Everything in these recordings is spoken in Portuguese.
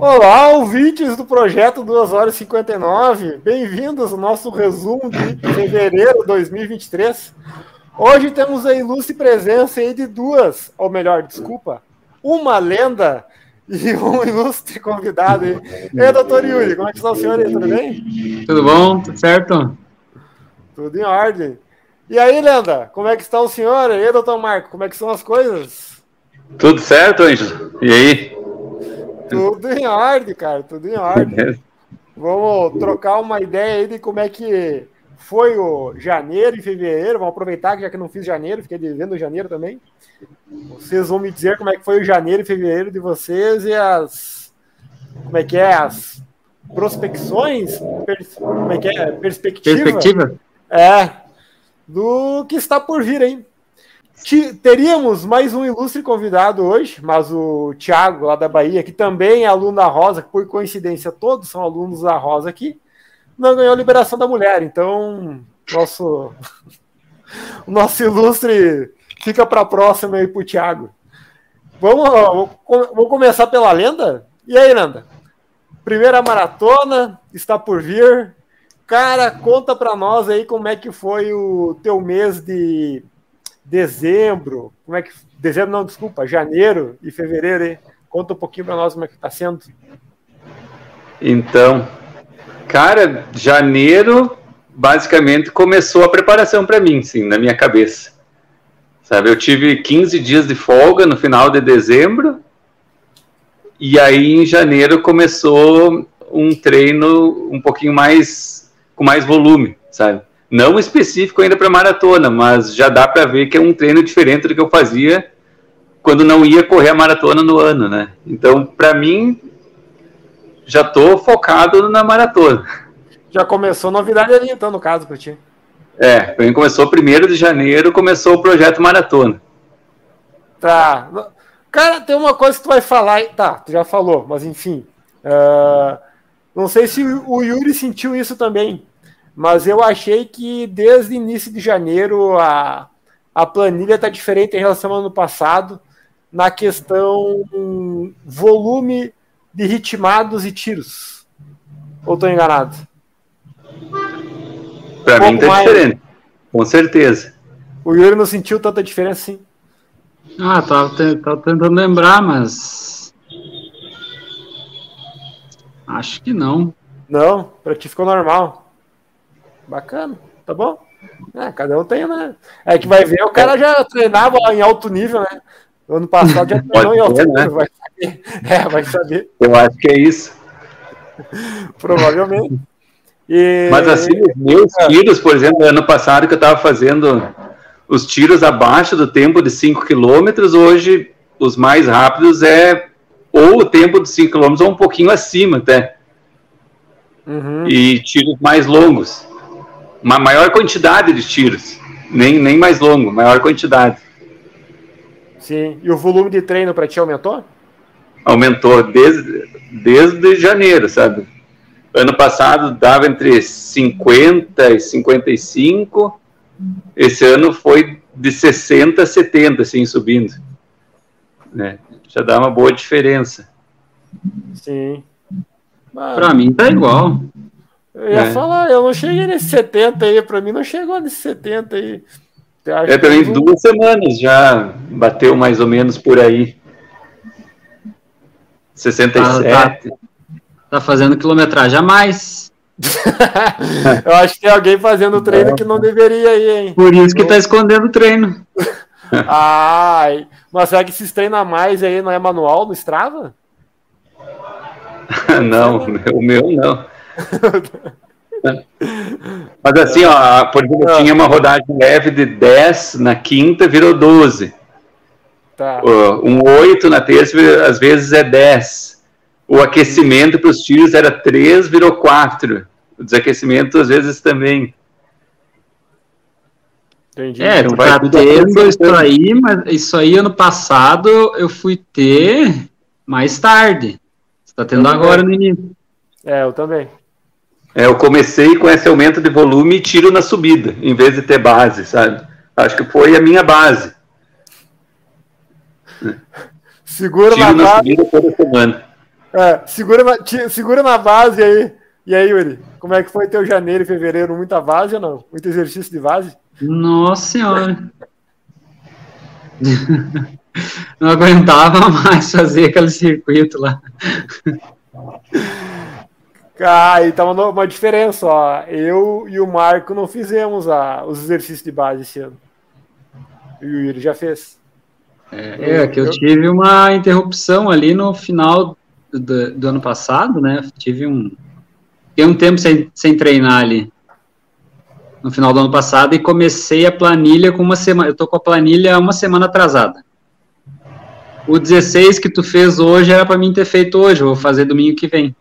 Olá, ouvintes do projeto 2 horas e 59. Bem-vindos ao nosso resumo de fevereiro de 2023. Hoje temos a ilustre presença aí de duas, ou melhor, desculpa, uma lenda e um ilustre convidado aí. E doutor Yuri, como é que está o senhor aí? Tudo bem? Tudo bom? Tudo certo? Tudo em ordem. E aí, lenda, como é que está o senhor? E aí, doutor Marco, como é que são as coisas? Tudo certo, Ângelo? E aí? Tudo em ordem, cara, tudo em ordem. Vamos trocar uma ideia aí de como é que foi o janeiro e fevereiro. Vamos aproveitar que já que não fiz janeiro, fiquei devendo janeiro também. Vocês vão me dizer como é que foi o janeiro e fevereiro de vocês e as. Como é que é? As prospecções? Pers, como é que é? Perspectiva? Perspectiva? É. Do que está por vir, hein? Teríamos mais um ilustre convidado hoje, mas o Thiago, lá da Bahia, que também é aluno da Rosa, por coincidência todos são alunos da Rosa aqui, não ganhou a liberação da mulher. Então, nosso, o nosso ilustre fica para a próxima aí para o Thiago. Vamos, vamos começar pela lenda? E aí, Nanda? Primeira maratona está por vir. Cara, conta para nós aí como é que foi o teu mês de dezembro, como é que dezembro não, desculpa, janeiro e fevereiro, hein? Conta um pouquinho para nós como é que está sendo. Então, cara, janeiro basicamente começou a preparação para mim, sim, na minha cabeça. Sabe, eu tive 15 dias de folga no final de dezembro. E aí em janeiro começou um treino um pouquinho mais com mais volume, sabe? Não específico ainda para maratona, mas já dá para ver que é um treino diferente do que eu fazia quando não ia correr a maratona no ano, né? Então, para mim, já tô focado na maratona. Já começou novidade ali, então, no caso, para ti. É, para mim começou primeiro de janeiro, começou o projeto maratona. Tá. Cara, tem uma coisa que tu vai falar. Tá, tu já falou, mas enfim. Uh, não sei se o Yuri sentiu isso também mas eu achei que desde o início de janeiro a, a planilha está diferente em relação ao ano passado na questão volume de ritmados e tiros. Ou estou enganado? Para um mim está mais... diferente, com certeza. O Yuri não sentiu tanta diferença assim? Ah, tava, tava tentando lembrar, mas. Acho que não. Não, para ti ficou normal. Bacana, tá bom? É, cada um tem, né? É que vai ver, o cara já treinava em alto nível, né? No ano passado já treinou em alto nível, né? vai saber. É, vai saber. Eu acho que é isso. Provavelmente. E... Mas assim, os meus é. tiros, por exemplo, ano passado que eu estava fazendo os tiros abaixo do tempo de 5 km, hoje os mais rápidos é ou o tempo de 5 km ou um pouquinho acima até. Uhum. E tiros mais longos uma maior quantidade de tiros, nem, nem mais longo, maior quantidade. Sim, e o volume de treino para ti aumentou? Aumentou desde, desde janeiro, sabe? Ano passado dava entre 50 e 55, esse ano foi de 60 a 70, assim, subindo. Né? Já dá uma boa diferença. Sim. Para mim tá igual. Eu ia é. falar, eu não cheguei nesse 70 aí, pra mim não chegou nesse 70 aí. É, também não... duas semanas já bateu mais ou menos por aí. 67. Ah, tá, tá fazendo quilometragem a mais. eu acho que tem alguém fazendo treino que não deveria ir, hein? Por isso que tá escondendo o treino. Ai, mas será que esses treinos a mais aí não é manual no Strava? não, o meu não. Mas assim, ó, por exemplo, ah. tinha uma rodagem leve de 10 na quinta, virou 12. Tá. Um 8 na terça, às vezes é 10. O aquecimento para os tiros era 3, virou 4. O desaquecimento, às vezes, também. Entendi. É, então, tá tendo isso aí, mas isso aí ano passado eu fui ter mais tarde. Você tá tendo agora no início. É, eu também. É, eu comecei com esse aumento de volume e tiro na subida, em vez de ter base, sabe? Acho que foi a minha base. Segura tiro na, na subida toda semana. É, segura, na, segura na base aí. E aí, Yuri? Como é que foi teu janeiro e fevereiro? Muita base ou não? Muito exercício de base? Nossa senhora. Não aguentava mais fazer aquele circuito lá. Ah, e tava uma diferença, ó. Eu e o Marco não fizemos a, os exercícios de base esse ano. E o Yuri já fez. É, é que eu tive uma interrupção ali no final do, do ano passado, né? Tive um. Fiquei um tempo sem, sem treinar ali. No final do ano passado e comecei a planilha com uma semana. Eu tô com a planilha uma semana atrasada. O 16 que tu fez hoje era para mim ter feito hoje, vou fazer domingo que vem.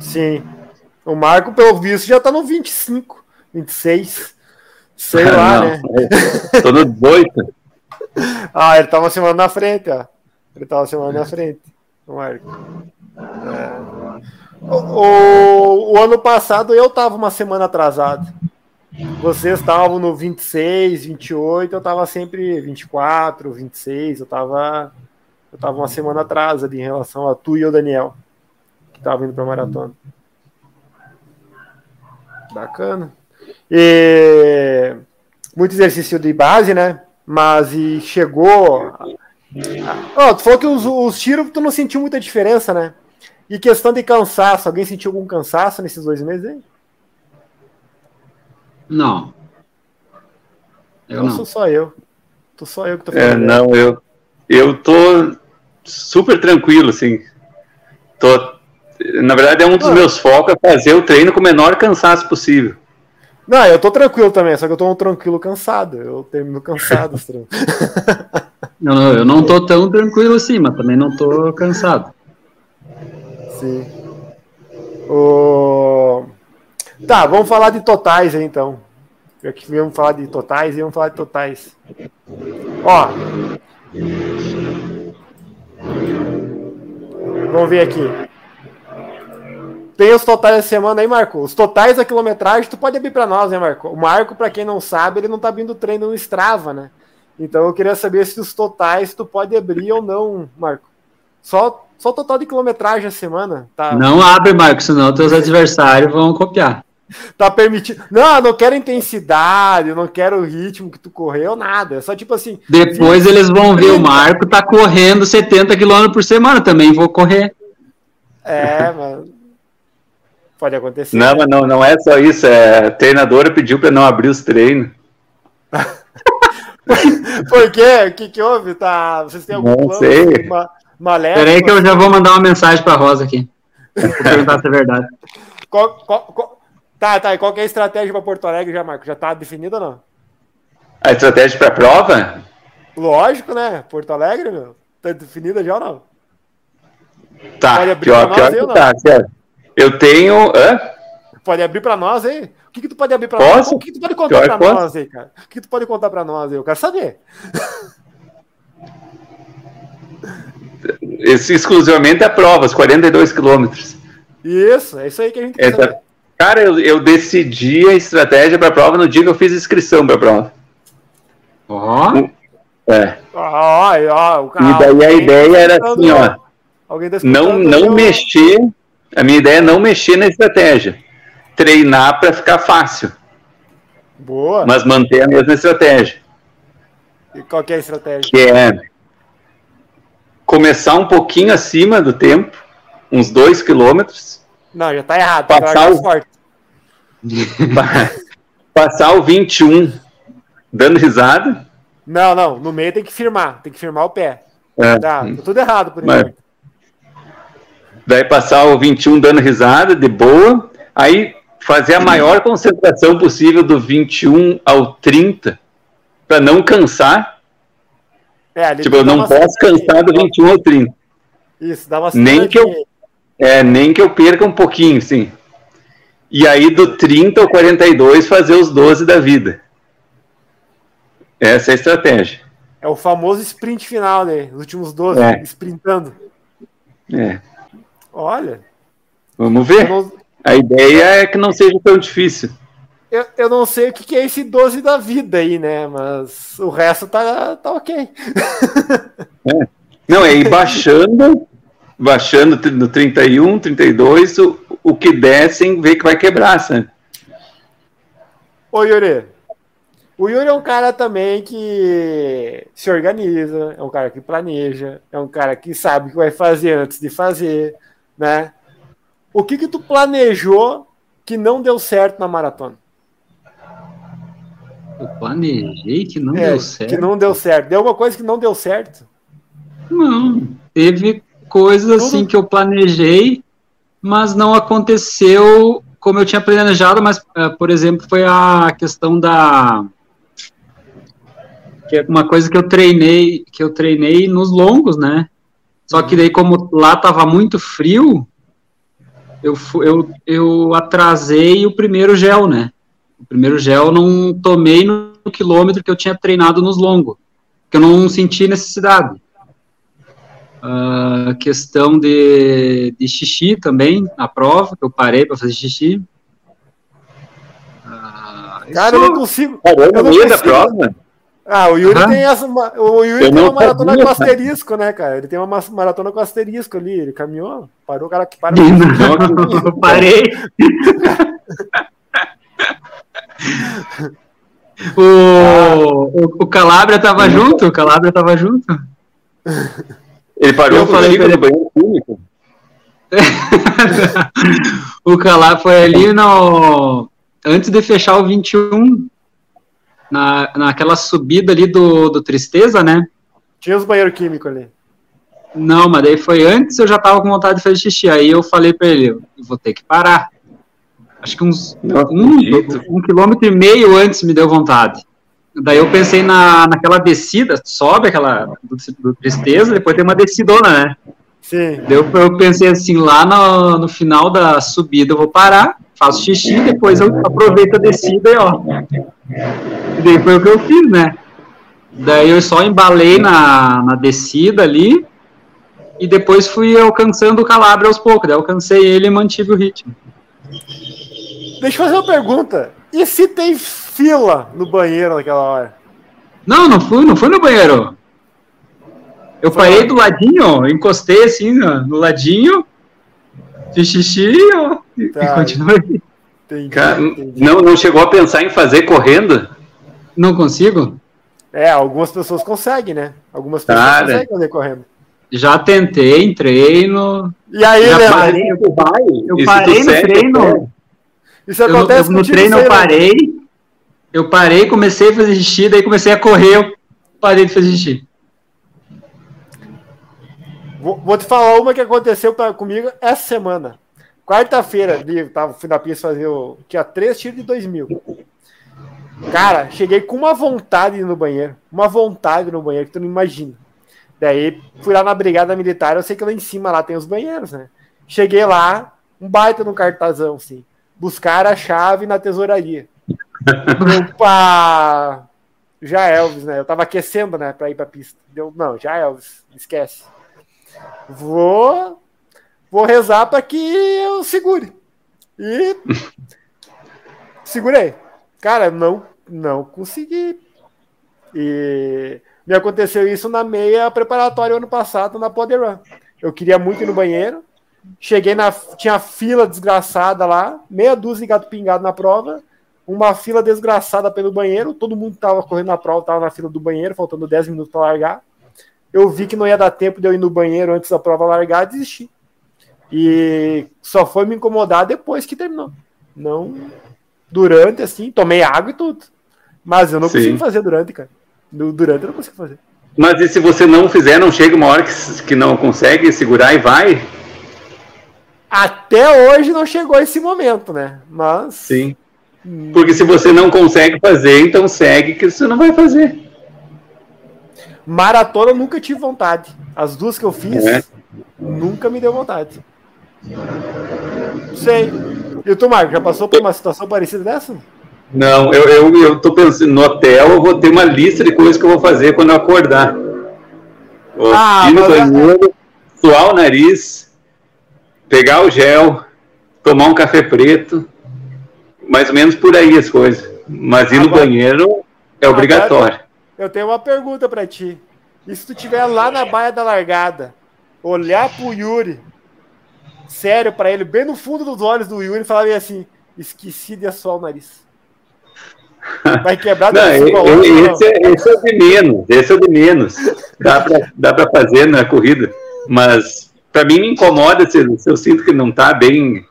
Sim. O Marco, pelo visto, já tá no 25, 26. Sei lá, Não, né? Tô no 18. ah, ele tá uma semana na frente, ó. Ele tá uma semana na frente, o Marco. É. O, o, o, ano passado eu tava uma semana atrasado. Vocês estavam no 26, 28, eu tava sempre 24, 26, eu tava eu tava uma semana atrás ali em relação a tu e o Daniel, que tava indo pra maratona. Bacana. E muito exercício de base, né? Mas e chegou. Oh, tu falou que os, os tiros tu não sentiu muita diferença, né? E questão de cansaço, alguém sentiu algum cansaço nesses dois meses aí? Não. Eu não. Sou só eu. Tô só eu que tô é, falando. É, não, eu, eu tô super tranquilo, assim. Tô, na verdade, é um dos ah. meus focos é fazer o treino com o menor cansaço possível. Não, eu tô tranquilo também, só que eu tô um tranquilo cansado. Eu termino cansado. não, não, eu não tô tão tranquilo assim, mas também não tô cansado. Sim. O... Tá, vamos falar de totais aí então. Aqui vamos falar de totais e vamos falar de totais. Ó. Vamos ver aqui. Tem os totais da semana aí, Marco. Os totais da quilometragem, tu pode abrir para nós, né, Marco? O Marco, para quem não sabe, ele não tá abrindo treino no Strava, né? Então eu queria saber se os totais tu pode abrir ou não, Marco. Só, só o total de quilometragem a semana, tá? Não abre, Marco, senão teus adversários vão copiar. Tá permitido. Não, não quero intensidade, não quero o ritmo que tu correu, nada. É só tipo assim. Depois eles vão ver o Marco tá correndo 70 km por semana, também vou correr. É, mano. Pode acontecer. Não, mas não, não é só isso. É, a treinadora pediu para não abrir os treinos. Por quê? O que, que houve? Tá, vocês têm algum não plano? Sei. Uma, uma Peraí que eu já vou mandar uma mensagem para Rosa aqui. Vou perguntar se é verdade. Qual, qual, qual... Tá, tá. E qual é a estratégia para Porto Alegre já, Marco? Já tá definida ou não? A estratégia para a prova? Lógico, né? Porto Alegre, meu. Tá definida já ou não? Tá, pior, pior que tá, certo. Eu tenho. Hã? Pode abrir para nós aí? O que, que tu pode abrir para nós? O que, que tu pode contar para nós aí, cara? O que, que tu pode contar para nós aí? Eu quero saber. Esse exclusivamente é provas, 42 quilômetros. Isso, é isso aí que a gente quer Essa... Cara, eu, eu, decidi a estratégia para a prova no dia que eu fiz inscrição para a prova. Ó. Oh. É. Ó, ó, e daí a ideia era assim, ó. Tá não, não mexer a minha ideia é não mexer na estratégia. Treinar para ficar fácil. Boa. Mas manter a mesma estratégia. E qual é a estratégia? Que é começar um pouquinho acima do tempo, uns dois quilômetros. Não, já está errado. Passar o... Forte. passar o 21 dando risada. Não, não. No meio tem que firmar. Tem que firmar o pé. É. Tá, tá tudo errado por enquanto. Daí passar o 21 dando risada, de boa. Aí fazer a maior concentração possível do 21 ao 30, para não cansar. É, tipo, eu não posso cansar do 21 ao 30. Isso, dá uma nem que eu é, Nem que eu perca um pouquinho, sim. E aí do 30 ao 42 fazer os 12 da vida. Essa é a estratégia. É o famoso sprint final, né? Os últimos 12, é. sprintando. É. Olha. Vamos ver. Não... A ideia é que não seja tão difícil. Eu, eu não sei o que é esse 12 da vida aí, né? Mas o resto tá, tá ok. É. Não, é ir baixando, baixando no 31, 32, o, o que descem, vê que vai quebrar, sabe? Ô, Yuri, o Yuri é um cara também que se organiza, é um cara que planeja, é um cara que sabe o que vai fazer antes de fazer, né? O que que tu planejou que não deu certo na maratona? Eu planejei que não é, deu certo. Que não deu certo. Deu alguma coisa que não deu certo? Não, teve coisas Tudo... assim que eu planejei, mas não aconteceu como eu tinha planejado, mas, eh, por exemplo, foi a questão da que é uma coisa que eu treinei, que eu treinei nos longos, né? Só que daí como lá tava muito frio, eu, eu, eu atrasei o primeiro gel, né? O primeiro gel não tomei no quilômetro que eu tinha treinado nos longos, que eu não senti necessidade. A uh, questão de, de xixi também, na prova, que eu parei para fazer xixi. Uh, Cara, eu não consigo. Parou no meio da prova? Ah, o Yuri tem essa. O Yuri tem uma maratona sabia, com asterisco, né, cara? Ele tem uma maratona com asterisco ali. Ele caminhou, parou, o cara que para. Não, parei. o, o, o Calabria tava junto? O Calabria tava junto? Ele parou eu falei ele... no banheiro público. o Calabria foi ali no. Antes de fechar o 21, na, naquela subida ali do, do Tristeza, né? Tinha os banheiros químicos ali. Não, mas daí foi antes, eu já tava com vontade de fazer xixi. Aí eu falei pra ele, eu vou ter que parar. Acho que uns um, um, quilômetro e meio antes me deu vontade. Daí eu pensei na, naquela descida, sobe aquela do, do Tristeza, depois tem uma descidona, né? Sim. Daí eu, eu pensei assim, lá no, no final da subida eu vou parar, faço xixi, depois eu aproveito a descida e ó. E daí foi o que eu fiz, né? Daí eu só embalei na, na descida ali e depois fui alcançando o Calabria aos poucos. Daí alcancei ele e mantive o ritmo. Deixa eu fazer uma pergunta. E se tem fila no banheiro naquela hora? Não, não fui, não fui no banheiro. Eu parei do ladinho, encostei assim no, no ladinho, fiz xixi ó, tá. e continuei. Entendi, Cara, entendi. Não, não chegou a pensar em fazer correndo? Não consigo? É, algumas pessoas conseguem, né? Algumas pessoas Cara. conseguem fazer correndo. Já tentei em treino. E aí, já Leandro? Parei, eu, eu parei no treino. Isso acontece eu, eu, No treino eu parei. Eu parei, comecei a fazer xixi, daí comecei a correr, eu parei de fazer xixi. Vou, vou te falar uma que aconteceu pra, comigo essa semana. Quarta-feira, tava, fui na pista fazer o. Tinha três tiros de dois mil. Cara, cheguei com uma vontade no banheiro. Uma vontade no banheiro que tu não imagina. Daí fui lá na brigada militar, eu sei que lá em cima lá tem os banheiros, né? Cheguei lá, um baita no cartazão, assim. Buscar a chave na tesouraria. Opa! Já Elvis, né? Eu tava aquecendo, né, pra ir pra pista. Deu, não, já Elvis, esquece. Vou vou rezar para que eu segure. E segurei. Cara, não, não consegui. E me aconteceu isso na meia preparatória ano passado na Poder Run. Eu queria muito ir no banheiro. Cheguei na. Tinha fila desgraçada lá, meia dúzia de gato pingado na prova, uma fila desgraçada pelo banheiro. Todo mundo tava correndo na prova, tava na fila do banheiro, faltando 10 minutos para largar. Eu vi que não ia dar tempo de eu ir no banheiro antes da prova largar, desisti. E só foi me incomodar depois que terminou. Não durante, assim, tomei água e tudo. Mas eu não Sim. consigo fazer durante, cara. Durante eu não consigo fazer. Mas e se você não fizer, não chega uma hora que, que não consegue segurar e vai? Até hoje não chegou esse momento, né? Mas. Sim. Porque se você não consegue fazer, então segue que você não vai fazer. Maratona eu nunca tive vontade. As duas que eu fiz, é. nunca me deu vontade. Sei. E tu, Marco, já passou por uma situação parecida dessa? Não, eu, eu, eu tô pensando, no hotel eu vou ter uma lista de coisas que eu vou fazer quando eu acordar. Vou ah, ir no banheiro, suar o nariz, pegar o gel, tomar um café preto, mais ou menos por aí as coisas. Mas ir no banheiro é obrigatório. Eu tenho uma pergunta para ti. E se tu estiver lá na baia da largada, olhar pro Yuri, sério para ele, bem no fundo dos olhos do Yuri, e falar assim: esqueci de assoar o nariz. Vai quebrar não, eu, eu, esse, é, esse é o de menos, esse é o de menos. Dá para dá pra fazer na corrida. Mas para mim me incomoda se, se, eu sinto que não tá bem,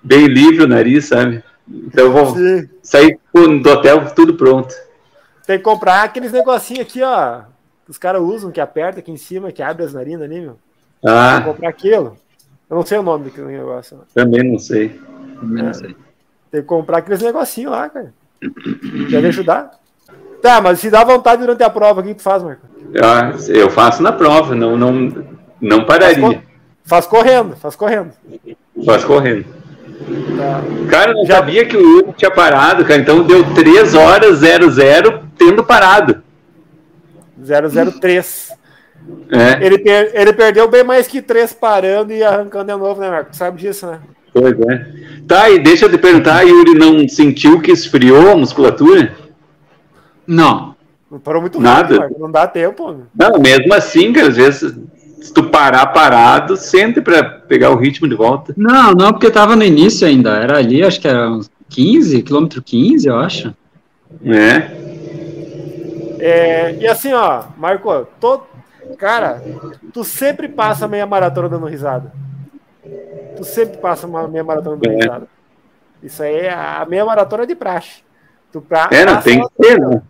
bem livre o nariz, sabe? Então eu vou Sim. sair do hotel tudo pronto. Tem que comprar aqueles negocinhos aqui, ó. Que os caras usam, que aperta aqui em cima, que abre as narinas ali, meu. Ah. Tem que comprar aquilo. Eu não sei o nome daquele negócio. Também não sei. Também não sei. Tem que comprar aqueles negocinhos lá, cara. Deve ajudar. Tá, mas se dá vontade durante a prova, o que tu faz, Marco? Ah, eu faço na prova, não, não, não pararia. Faz, faz correndo, faz correndo. Faz correndo. Tá. Cara, eu não Já... sabia que o Yuri tinha parado, cara. Então deu 3 horas 00 tendo parado. 003. É. Ele, per ele perdeu bem mais que 3 parando e arrancando de novo, né, Marco? Sabe disso, né? Pois é. Tá, e deixa eu te perguntar, Yuri, não sentiu que esfriou a musculatura? Não. Não parou muito Nada. Rápido, não dá tempo. Não, mesmo assim, que às vezes se tu parar parado, sente para pegar o ritmo de volta. Não, não, porque tava no início ainda. Era ali, acho que era uns 15, quilômetro 15, eu acho. É. é. E assim, ó, Marco, tô, cara, tu sempre passa meia maratona dando risada. Tu sempre passa uma meia maratona dando é. risada. Isso aí é a meia maratona de praxe. Tu pra, é, não tem que ter, né?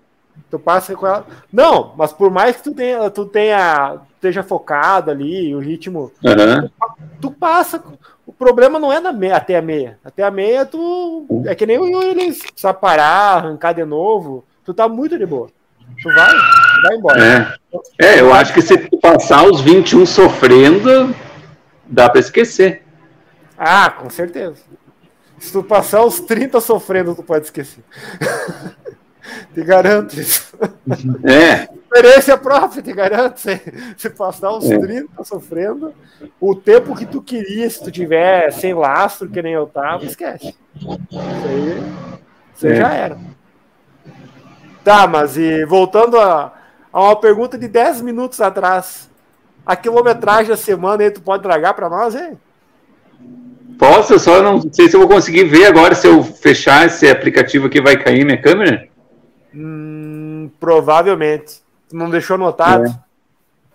Tu passa com ela. Não, mas por mais que tu tenha, tu tenha, esteja focado ali, o ritmo, uhum. tu, tu, passa. O problema não é na meia, até a meia. Até a meia, tu. É que nem o Williams, precisa parar, arrancar de novo. Tu tá muito de boa. Tu vai, tu vai embora. É. é, eu acho que se tu passar os 21 sofrendo, dá para esquecer. Ah, com certeza. Se tu passar os 30 sofrendo, tu pode esquecer. te garanto isso. É. Experiência própria, te garanto. Se, se passar uns é. 30 sofrendo, o tempo que tu queria, se tu tiver sem lastro, que nem eu tava, esquece. Isso aí, aí é. já era. Tá, mas e voltando a, a uma pergunta de 10 minutos atrás. A quilometragem da semana aí, tu pode tragar para nós, hein? Posso, só não sei se eu vou conseguir ver agora se eu fechar esse aplicativo aqui vai cair minha câmera. Hum, provavelmente. Não deixou anotado? É.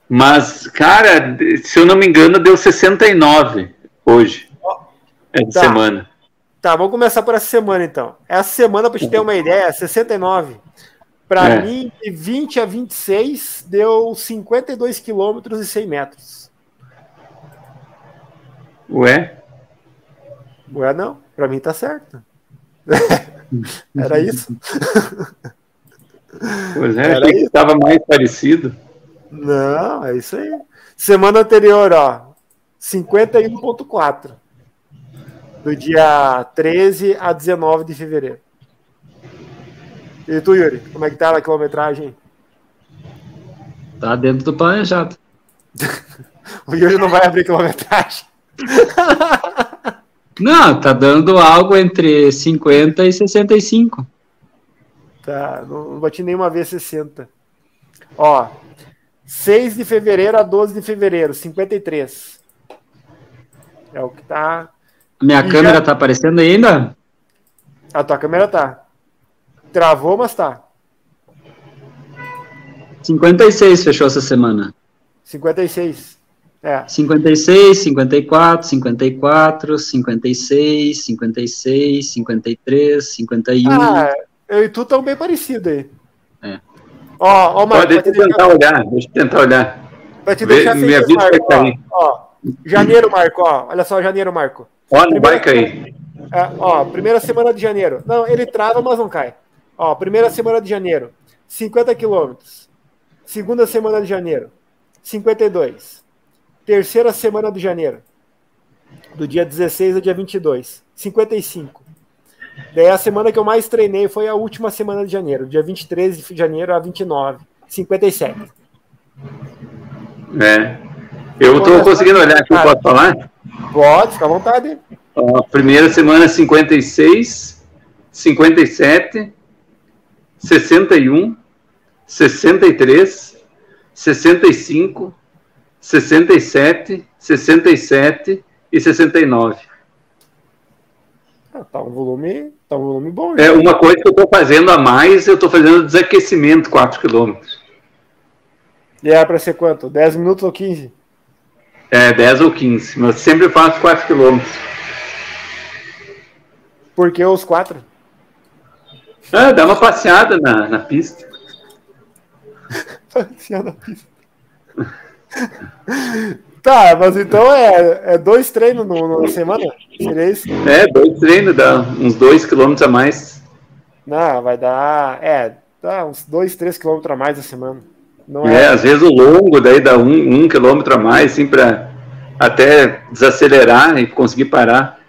Mas, cara, se eu não me engano, deu 69 hoje. É de tá. semana. Tá, vamos começar por essa semana então. Essa semana, para te ter uma ideia, 69. Para é. mim, de 20 a 26, deu 52 quilômetros e 100 metros. Ué? Ué, não. Para mim tá certo. Era isso. Pois é, Era que estava mais parecido. Não, é isso aí. Semana anterior, ó, 51.4. Do dia 13 a 19 de fevereiro. E tu, Yuri, como é que tá a quilometragem? Tá dentro do planejado. o Yuri não vai abrir quilometragem. não, tá dando algo entre 50 e 65. Tá, não, não bati nenhuma vez 60. Ó, 6 de fevereiro a 12 de fevereiro, 53. É o que tá. Minha e câmera já... tá aparecendo ainda? A tua câmera tá. Travou, mas tá. 56 fechou essa semana. 56. É. 56, 54, 54, 56, 56, 53, 51. Ah, eu e tu estão bem parecidos aí. É. Ó, ó, Marco, deixa eu tentar deixar... olhar, deixa eu tentar olhar. Vai te deixar Vê, Marco, cair. Ó, ó, janeiro, Marco, ó. Olha só, janeiro, Marco. Ó, não vai cair. É, ó, primeira semana de janeiro. Não, ele trava, mas não cai. Ó, primeira semana de janeiro, 50 quilômetros. Segunda semana de janeiro, 52. Terceira semana de janeiro, do dia 16 ao dia 22, 55. Daí a semana que eu mais treinei foi a última semana de janeiro, dia 23 de janeiro a 29, 57. É. Eu estou conseguindo olhar aqui, cara, posso falar? Pode, fica à vontade. A primeira semana 56, 57, 61, 63, 65, 67, 67 e 69. Ah, tá um volume, tá um volume bom. É uma coisa que eu estou fazendo a mais, eu estou fazendo desaquecimento 4 km. E era para ser quanto? 10 minutos ou 15? É, 10 ou 15, mas sempre faço 4 km. Por que os 4? Ah, dá uma passeada na, na pista. passeada na pista. Tá, mas então é, é dois treinos no, na semana? Seria isso? É, dois treinos, dá uns dois quilômetros a mais. Não, vai dar. É, dá uns dois, três quilômetros a mais a semana. Não é, é às vezes o longo, daí dá um, um quilômetro a mais, assim, pra até desacelerar e conseguir parar.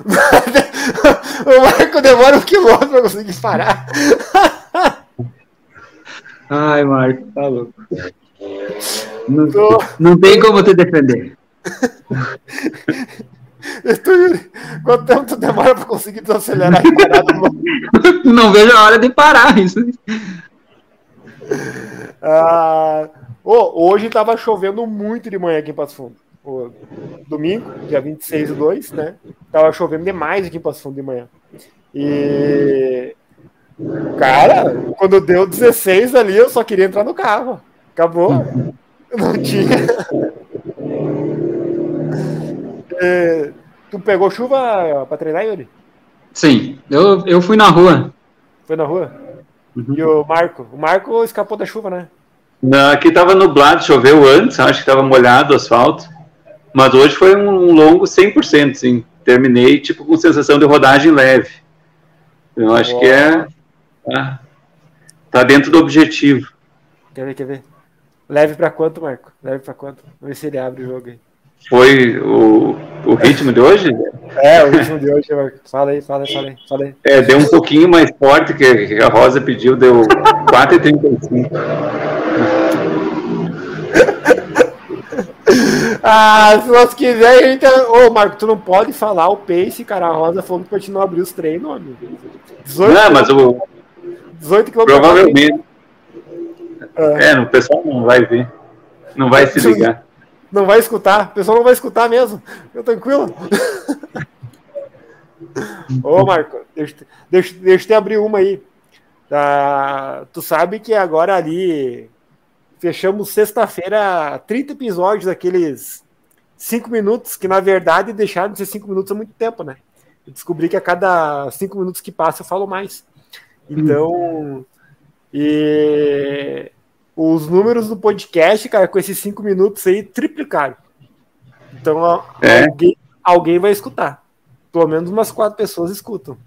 o Marco demora um quilômetro pra conseguir parar. Ai, Marco, tá louco. Não, Tô... não tem como te defender. Tô... Quanto tempo tu demora para conseguir desacelerar parar? não vejo a hora de parar isso. Ah, oh, hoje estava chovendo muito de manhã aqui em Passo Fundo. Domingo, dia 26 do 2, né? Tava chovendo demais aqui em Passo Fundo de manhã. E. Cara, quando deu 16 ali, eu só queria entrar no carro. Acabou. Não tinha. É, tu pegou chuva pra treinar, Yuri? Sim, eu, eu fui na rua. Foi na rua? Uhum. E o Marco? O Marco escapou da chuva, né? Não, aqui tava nublado, choveu antes, acho que tava molhado o asfalto. Mas hoje foi um longo 100%, sim. Terminei, tipo, com sensação de rodagem leve. Eu acho que é. Tá, tá dentro do objetivo. Quer ver, quer ver? Leve para quanto, Marco? Leve para quanto? Vamos ver se ele abre o jogo aí. Foi o, o ritmo de hoje? É, o ritmo de hoje, Marco. Fala aí, fala aí, fala aí. Fala aí. É, deu um pouquinho mais forte que a Rosa pediu, deu 4,35. ah, se nós quiser, a gente. Ô, Marco, tu não pode falar o pace, cara. A Rosa falou que continua a abrir os treinos, amigo. 18 não, mas o. 18 km. Provavelmente. É, o pessoal não vai ver. Não vai se ligar. Não vai escutar. O pessoal não vai escutar mesmo. Eu tranquilo. Ô, Marco, deixa, deixa, deixa eu te abrir uma aí. Tá, tu sabe que agora ali fechamos sexta-feira 30 episódios daqueles 5 minutos, que na verdade deixaram de ser 5 minutos há muito tempo, né? Eu descobri que a cada 5 minutos que passa eu falo mais. Então, e os números do podcast, cara, com esses cinco minutos aí, triplicaram. Então, é. alguém, alguém vai escutar. Pelo menos umas quatro pessoas escutam.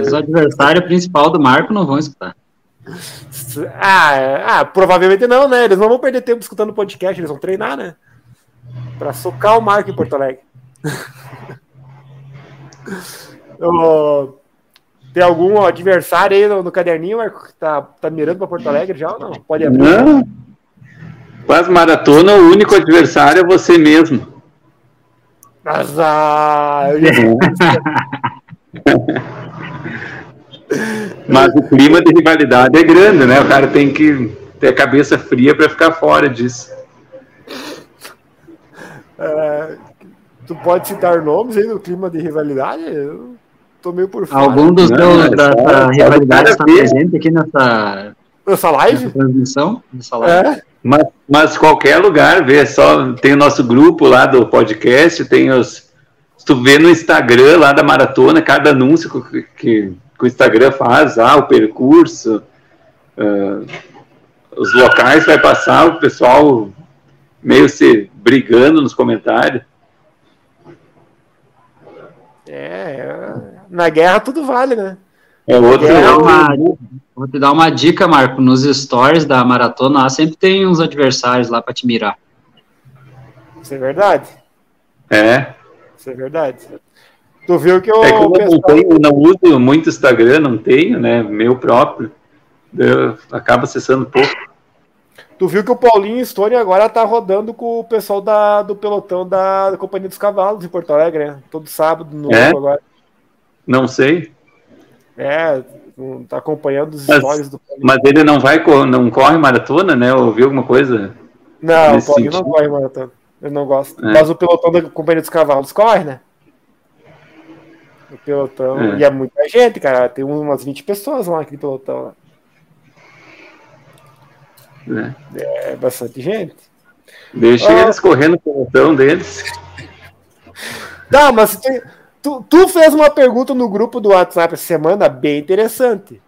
Os adversários principal do Marco não vão escutar. Ah, ah, provavelmente não, né? Eles não vão perder tempo escutando o podcast, eles vão treinar, né? Pra socar o Marco em Porto Alegre. oh, Tem algum adversário aí no, no caderninho, Marco, que tá, tá mirando para Porto Alegre já ou não? Pode abrir. Não. Quase maratona, o único adversário é você mesmo. Azar! Mas o clima de rivalidade é grande, né? O cara tem que ter a cabeça fria para ficar fora disso. É, tu pode citar nomes aí no clima de rivalidade? Eu tô meio por fora. Algum dos teus dessa rivalidade está presente aqui nessa, nessa live? Nessa transmissão? Nessa live. É. Mas, mas qualquer lugar, vê, só tem o nosso grupo lá do podcast, tem os. Se tu vê no Instagram lá da maratona, cada anúncio que, que, que o Instagram faz, ah, o percurso, uh, os locais vai passar, o pessoal meio se brigando nos comentários. É, na guerra tudo vale, né? É outro, é uma, vou te dar uma dica, Marco. Nos stories da maratona lá sempre tem uns adversários lá para te mirar. Isso é verdade. É. Isso é verdade. Tu viu que eu. É que eu pessoal... não, tenho, não uso muito Instagram, não tenho, né? Meu próprio. Eu acabo acessando pouco. Tu viu que o Paulinho Stone agora tá rodando com o pessoal da, do pelotão da, da Companhia dos Cavalos em Porto Alegre, né? Todo sábado no é? agora. Não sei. É, tá acompanhando os stories do Paulinho. Mas ele não vai, não corre maratona, né? Ouviu alguma coisa? Não, o Paulinho não corre maratona. Eu não gosto. É. Mas o pelotão da Companhia dos Cavalos corre, né? O pelotão. É. E é muita gente, cara. Tem umas 20 pessoas lá naquele pelotão. Lá. É. é bastante gente. Deixa ah. eles correndo no pelotão deles. Tá, mas tu, tu fez uma pergunta no grupo do WhatsApp essa semana bem interessante.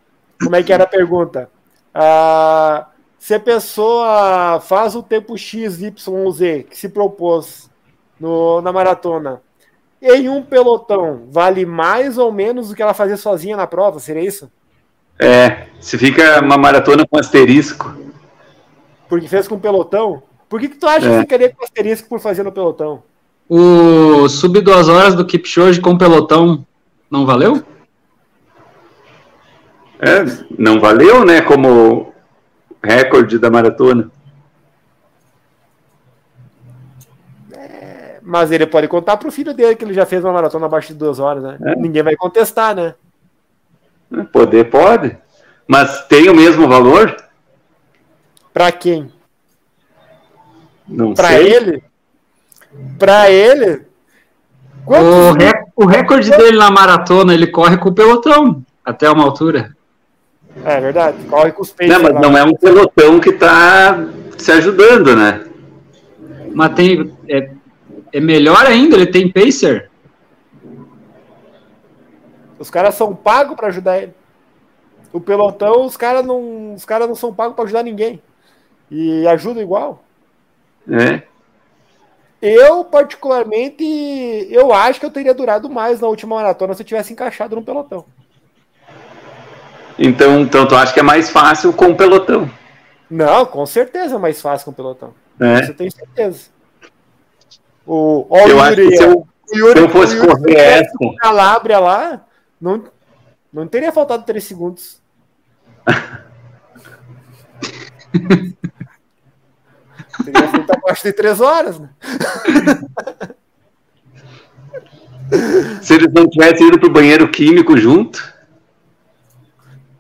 Como é que era a pergunta? Ah, se a pessoa faz o tempo X, Y, Z que se propôs no, na maratona em um pelotão, vale mais ou menos do que ela fazia sozinha na prova? Seria isso? É, se fica uma maratona com asterisco. Porque fez com pelotão? Por que, que tu acha é. que ficaria com asterisco por fazer no pelotão? O sub duas horas do Kipchoge com pelotão não valeu? É, não valeu, né? Como recorde da maratona. É, mas ele pode contar para o filho dele que ele já fez uma maratona abaixo de duas horas, né? É. Ninguém vai contestar, né? Poder pode. Mas tem o mesmo valor? Para quem? Não pra sei. ele? Para ele? O, rec o recorde dele na maratona, ele corre com o pelotão até uma altura. É verdade, corre com os peitos. Não, mas não é um pelotão que está se ajudando, né? Mas tem. É, é melhor ainda, ele tem pacer. Os caras são pagos para ajudar ele. O pelotão, os caras não, os cara não são pagos para ajudar ninguém. E ajudam igual. É. Eu, particularmente, eu acho que eu teria durado mais na última maratona se eu tivesse encaixado no pelotão. Então, então tu acha que é mais fácil com o pelotão? Não, com certeza é mais fácil com o pelotão. É. Você tem certeza. O, ó, eu o Yuri, acho que se eu, Yuri, se eu fosse correr essa... Calabria lá, não, não teria faltado três segundos. teria feito abaixo de três horas, né? Se eles não tivessem ido pro banheiro químico junto.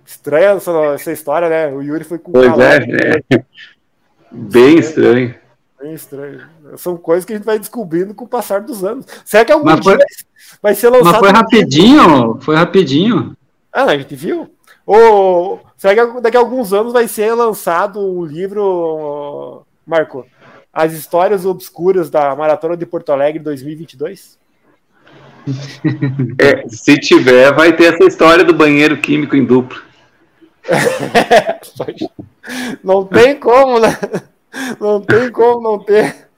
Estranha essa, essa história, né? O Yuri foi com Pois é, é. Bem estranho. Bem estranho. São coisas que a gente vai descobrindo com o passar dos anos. Será que algum Mas foi... vai ser lançado? Mas foi rapidinho, foi rapidinho. Ah, a gente viu. Ou será que daqui a alguns anos vai ser lançado um livro, Marco? As histórias obscuras da Maratona de Porto Alegre 2022? É, se tiver, vai ter essa história do banheiro químico em duplo. não tem como, né? Não tem como não ter.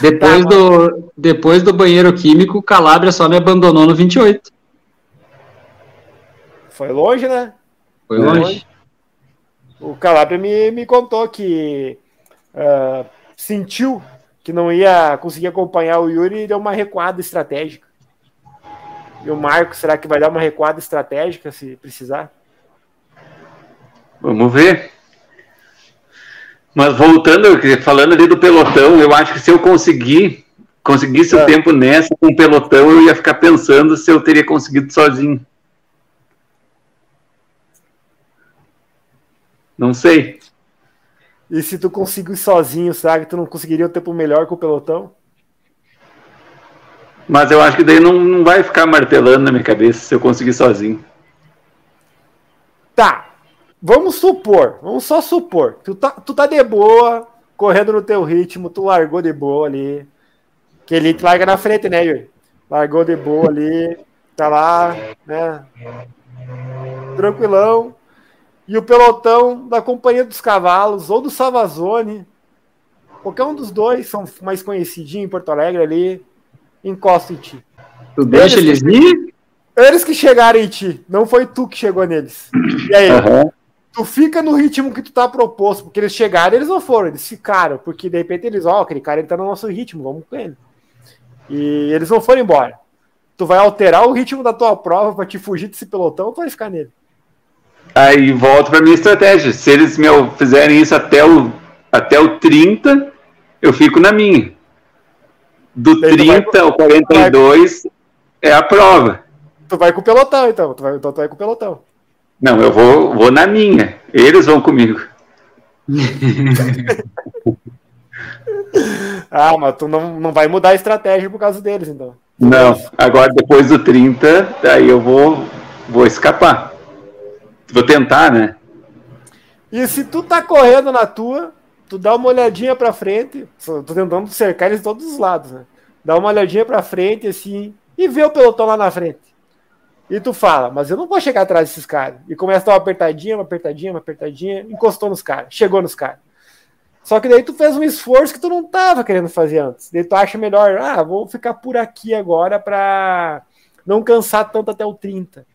Depois, tá, do, depois do banheiro químico, o Calabria só me abandonou no 28. Foi longe, né? Foi longe. O Calabria me, me contou que uh, sentiu que não ia conseguir acompanhar o Yuri e deu uma recuada estratégica. E o Marco, será que vai dar uma recuada estratégica se precisar? Vamos ver. Mas voltando, falando ali do pelotão, eu acho que se eu conseguir, conseguisse é. o tempo nessa com o pelotão, eu ia ficar pensando se eu teria conseguido sozinho. Não sei. E se tu conseguir sozinho, será que tu não conseguiria o tempo melhor com o pelotão? Mas eu acho que daí não, não vai ficar martelando na minha cabeça se eu conseguir sozinho. Tá, Vamos supor, vamos só supor. Tu tá, tu tá de boa, correndo no teu ritmo, tu largou de boa ali. Que ele te larga na frente, né, Yuri? Largou de boa ali, tá lá, né? Tranquilão. E o pelotão da Companhia dos Cavalos ou do Savazone, qualquer um dos dois são mais conhecidinhos em Porto Alegre ali, encosta em ti. Tu deixa eles, eles ir? Eles que chegaram em ti, não foi tu que chegou neles. E aí? Uhum tu fica no ritmo que tu tá proposto, porque eles chegaram, eles não foram, eles ficaram, porque de repente eles, ó, oh, aquele cara ele tá no nosso ritmo, vamos com ele. E eles não foram embora. Tu vai alterar o ritmo da tua prova para te fugir desse pelotão ou tu vai ficar nele? Aí volta para minha estratégia. Se eles me fizerem isso até o, até o 30, eu fico na minha. Do 30 vai, ao 42 vai, é a prova. Tu vai com o pelotão, então. Tu vai, então tu vai com o pelotão. Não, eu vou, vou na minha. Eles vão comigo. ah, mas tu não, não vai mudar a estratégia por causa deles, então. Não, agora depois do 30, daí eu vou, vou escapar. Vou tentar, né? E se tu tá correndo na tua, tu dá uma olhadinha pra frente, tô tentando cercar eles de todos os lados, né? Dá uma olhadinha pra frente, assim, e vê o pelotão lá na frente. E tu fala, mas eu não vou chegar atrás desses caras. E começa a dar uma apertadinha, uma apertadinha, uma apertadinha, encostou nos caras, chegou nos caras. Só que daí tu fez um esforço que tu não tava querendo fazer antes. Daí tu acha melhor, ah, vou ficar por aqui agora pra não cansar tanto até o 30.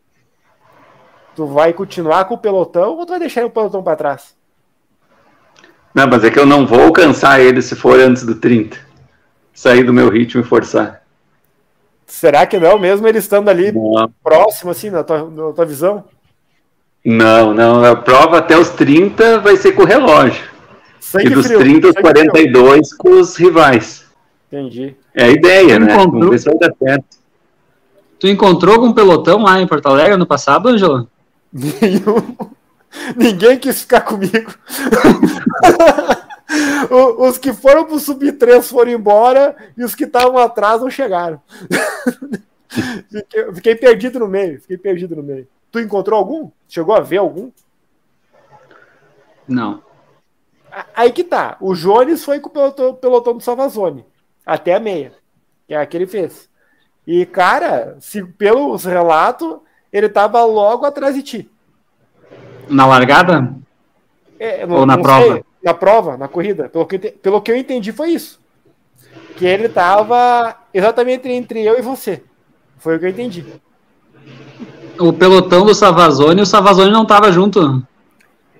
Tu vai continuar com o pelotão ou tu vai deixar o pelotão para trás? Não, mas é que eu não vou alcançar ele se for antes do 30. Sair do meu ritmo e forçar. Será que não, mesmo ele estando ali não. próximo, assim, na tua, na tua visão? Não, não. A prova até os 30 vai ser com o relógio. Sangue e dos frio, 30 aos 42 frio. com os rivais. Entendi. É a ideia, né? Vamos ver se vai dar certo. Tu encontrou algum pelotão lá em Porto Alegre no passado, Angelo? Nenhum. Ninguém quis ficar comigo. os que foram pro Sub-3 foram embora e os que estavam atrás não chegaram. fiquei, fiquei, perdido no meio. Fiquei perdido no meio. Tu encontrou algum? Chegou a ver algum? Não. Aí que tá. O Jones foi com o pelotão, pelotão do Salvazone. Até a meia. Que é a que ele fez. E, cara, se, pelos relatos, ele tava logo atrás de ti. Na largada? É, Ou na prova? Sei, na prova, na corrida. Pelo que, pelo que eu entendi, foi isso. Que ele tava exatamente entre eu e você. Foi o que eu entendi. O pelotão do Savazone, o Savazone não tava junto.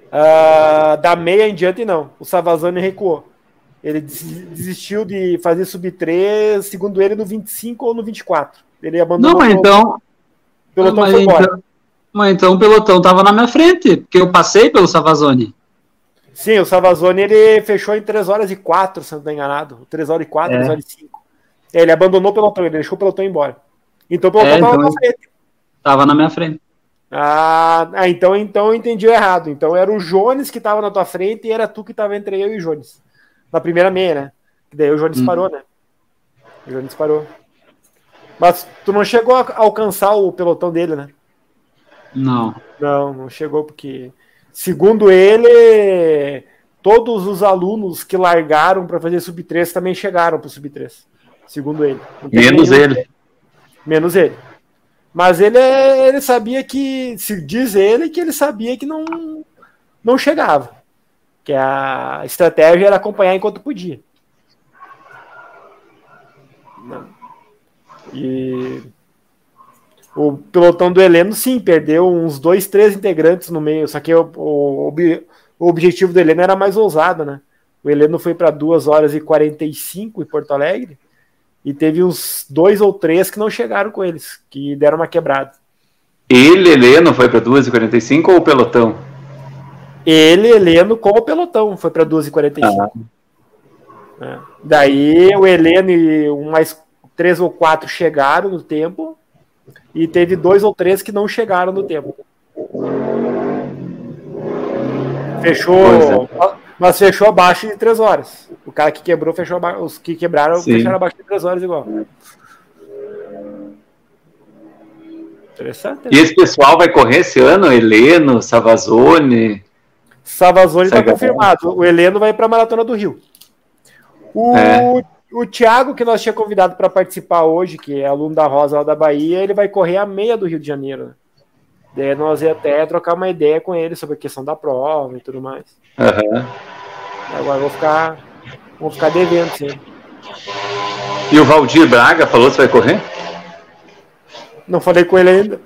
Uh, da meia em diante, não. O Savazone recuou. Ele desistiu de fazer sub 3, segundo ele, no 25 ou no 24. Ele abandonou. Não, mas então. Pelotão mas foi embora. Então, mas então o pelotão tava na minha frente, porque eu passei pelo Savazone. Sim, o Savazone ele fechou em 3 horas e 4, se não estou enganado. 3 horas e 4, é. 3 horas e 5. É, ele abandonou o pelotão, ele deixou o pelotão embora. Então o pelotão é, tava então, na frente. Tava na minha frente. Ah, ah, então, então eu entendi errado. Então era o Jones que estava na tua frente e era tu que estava entre eu e o Jones. Na primeira meia, né? daí o Jones hum. parou, né? O Jones parou. Mas tu não chegou a alcançar o pelotão dele, né? Não. Não, não chegou porque, segundo ele, todos os alunos que largaram para fazer sub-3 também chegaram para o sub-3. Segundo ele. Menos ele. Menos ele. Mas ele, ele sabia que, se diz ele, que ele sabia que não, não chegava. Que a estratégia era acompanhar enquanto podia. E o pelotão do Heleno, sim, perdeu uns dois, três integrantes no meio. Só que o, o, o objetivo do Heleno era mais ousado, né? O Heleno foi para 2 horas e 45 em Porto Alegre e teve uns dois ou três que não chegaram com eles, que deram uma quebrada. Ele, Heleno, foi para 2h45 ou o pelotão? Ele, Heleno, com o pelotão, foi para 2h45. Ah. É. Daí o Heleno e um mais três ou quatro chegaram no tempo, e teve dois ou três que não chegaram no tempo. Fechou. É. Mas fechou abaixo de três horas. O cara que quebrou, fechou abaixo. Os que quebraram, Sim. fecharam abaixo de três horas igual. Interessante. Né? E esse pessoal vai correr esse ano? Heleno, Savazone? Savazone está confirmado. O Heleno vai para a Maratona do Rio. O, é. O Thiago, que nós tínhamos convidado para participar hoje, que é aluno da Rosa lá da Bahia, ele vai correr a meia do Rio de Janeiro. Daí nós ia até trocar uma ideia com ele sobre a questão da prova e tudo mais. Uhum. Agora vou ficar. Vou ficar devendo, sim. E o Valdir Braga falou se vai correr? Não falei com ele ainda.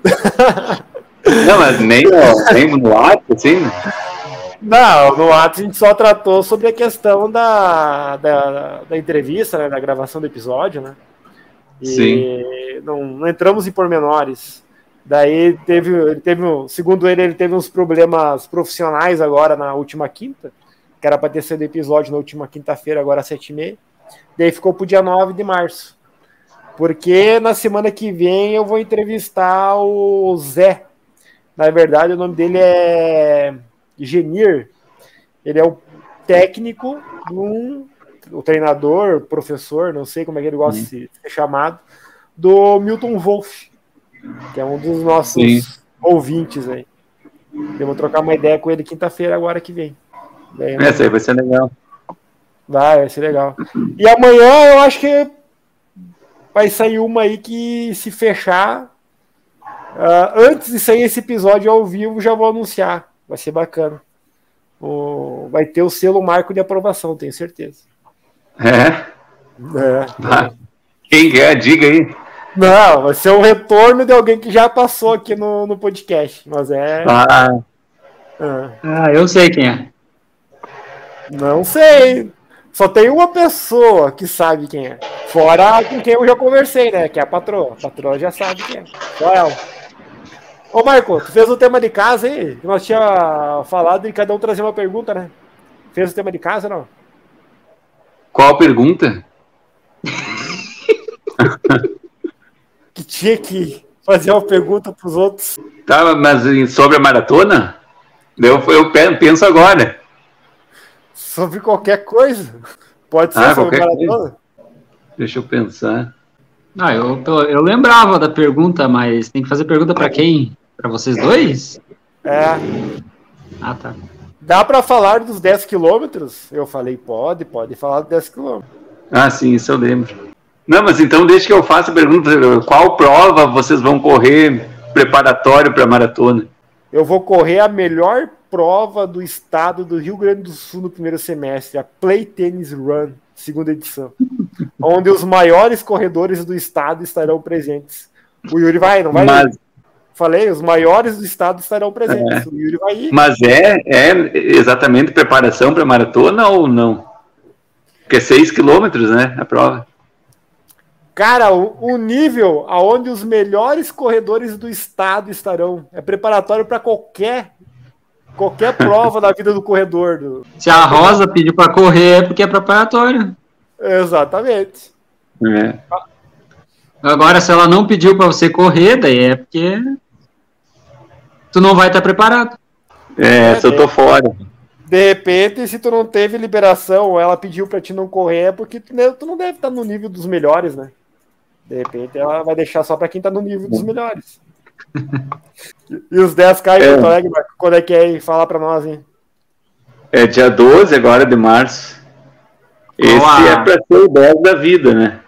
Não, mas nem, nem no ato, assim? Não, no ato a gente só tratou sobre a questão da, da, da entrevista, né, da gravação do episódio, né? E Sim. Não, não entramos em pormenores. Daí teve, ele teve, segundo ele, ele teve uns problemas profissionais agora na última quinta, que era para ter sido episódio na última quinta-feira, agora às sete e meia. Daí ficou pro dia 9 de março. Porque na semana que vem eu vou entrevistar o Zé. Na verdade, o nome dele é Genir. Ele é o técnico de um o treinador, professor, não sei como é que ele gosta de ser chamado, do Milton Wolff, que é um dos nossos Sim. ouvintes aí. Eu vou trocar uma ideia com ele quinta-feira agora que vem. Daí, Essa aí vai ser legal. Vai, vai ser legal. E amanhã eu acho que vai sair uma aí que se fechar. Uh, antes de sair esse episódio ao vivo, já vou anunciar. Vai ser bacana. O, vai ter o selo marco de aprovação, tenho certeza. É? É. Ah, quem é? Diga aí. Não, vai ser um retorno de alguém que já passou aqui no, no podcast, mas é. Ah. é. ah, eu sei quem é. Não sei. Só tem uma pessoa que sabe quem é. Fora com quem eu já conversei, né? Que é a patroa. A patroa já sabe quem é. Só ela. Ô, Marco, tu fez o tema de casa aí? Nós tinha falado de cada um trazer uma pergunta, né? Fez o tema de casa, não? Qual pergunta? que tinha que fazer uma pergunta para os outros. Tá, mas sobre a maratona? Eu, eu penso agora. Sobre qualquer coisa. Pode ser ah, sobre maratona. Coisa. Deixa eu pensar. Ah, eu, eu lembrava da pergunta, mas tem que fazer pergunta para quem? Para vocês dois? É. Ah, tá. Dá para falar dos 10 quilômetros? Eu falei, pode, pode falar dos 10 quilômetros. Ah, sim, isso eu lembro. Não, mas então deixa que eu faça a pergunta: qual prova vocês vão correr preparatório para a maratona? Eu vou correr a melhor prova do estado do Rio Grande do Sul no primeiro semestre, a Play Tennis Run, segunda edição, onde os maiores corredores do estado estarão presentes. O Yuri vai, não vai? Mas, Falei, os maiores do estado estarão presentes. É. O Yuri vai ir. Mas é, é exatamente preparação para maratona ou não? Porque é 6 quilômetros, né? A prova. Cara, o, o, nível aonde os melhores corredores do estado estarão é preparatório para qualquer qualquer prova da vida do corredor. Do... Se a Rosa pediu para correr é porque é preparatório. Exatamente. É. Agora, se ela não pediu para você correr, daí é porque tu não vai estar preparado. É, se eu tô fora. De repente, se tu não teve liberação ou ela pediu para ti não correr, é porque tu, tu não deve estar no nível dos melhores, né? De repente, ela vai deixar só para quem tá no nível dos melhores. e os 10k em é. Porto Alegre, quando é que é? Fala para nós, hein? É dia 12 agora de março. Esse Olá. é para ser o 10 da vida, né?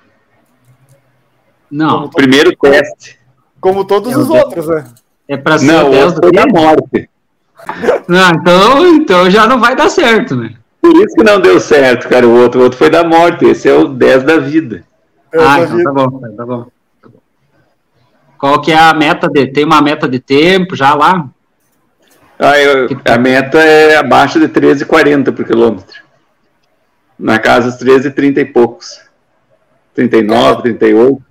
Não. Primeiro teste. Como todos é os outros, né? É para ser não, o 10 do da morte. Não, então, então já não vai dar certo, né? Por isso que não deu certo, cara. O outro, o outro foi da morte. Esse é o 10 da vida. É ah, então tá bom, tá bom, tá bom. Qual que é a meta de. Tem uma meta de tempo já lá? Ah, eu, a meta é abaixo de 13,40 por quilômetro. Na casa, os 13,30 e poucos. 39, 38.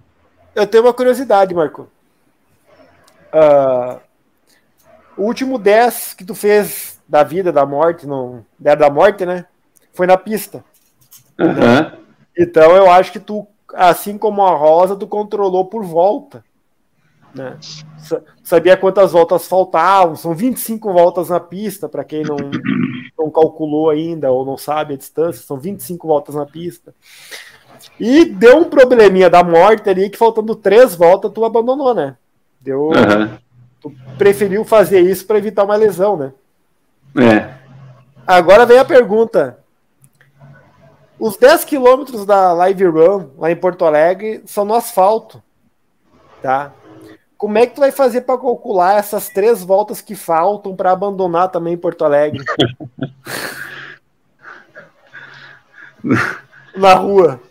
Eu tenho uma curiosidade, Marco. Uh, o último 10 que tu fez da vida, da morte, no, da morte, né? Foi na pista. Uhum. Né? Então eu acho que tu, assim como a Rosa, tu controlou por volta. Né? Sabia quantas voltas faltavam, são 25 voltas na pista, para quem não, não calculou ainda ou não sabe a distância, são 25 voltas na pista. E deu um probleminha da morte ali que faltando três voltas tu abandonou, né? Deu. Uhum. Tu preferiu fazer isso para evitar uma lesão, né? É. Agora vem a pergunta. Os 10 quilômetros da Live Run lá em Porto Alegre são no asfalto, tá? Como é que tu vai fazer para calcular essas três voltas que faltam para abandonar também Porto Alegre? Na rua.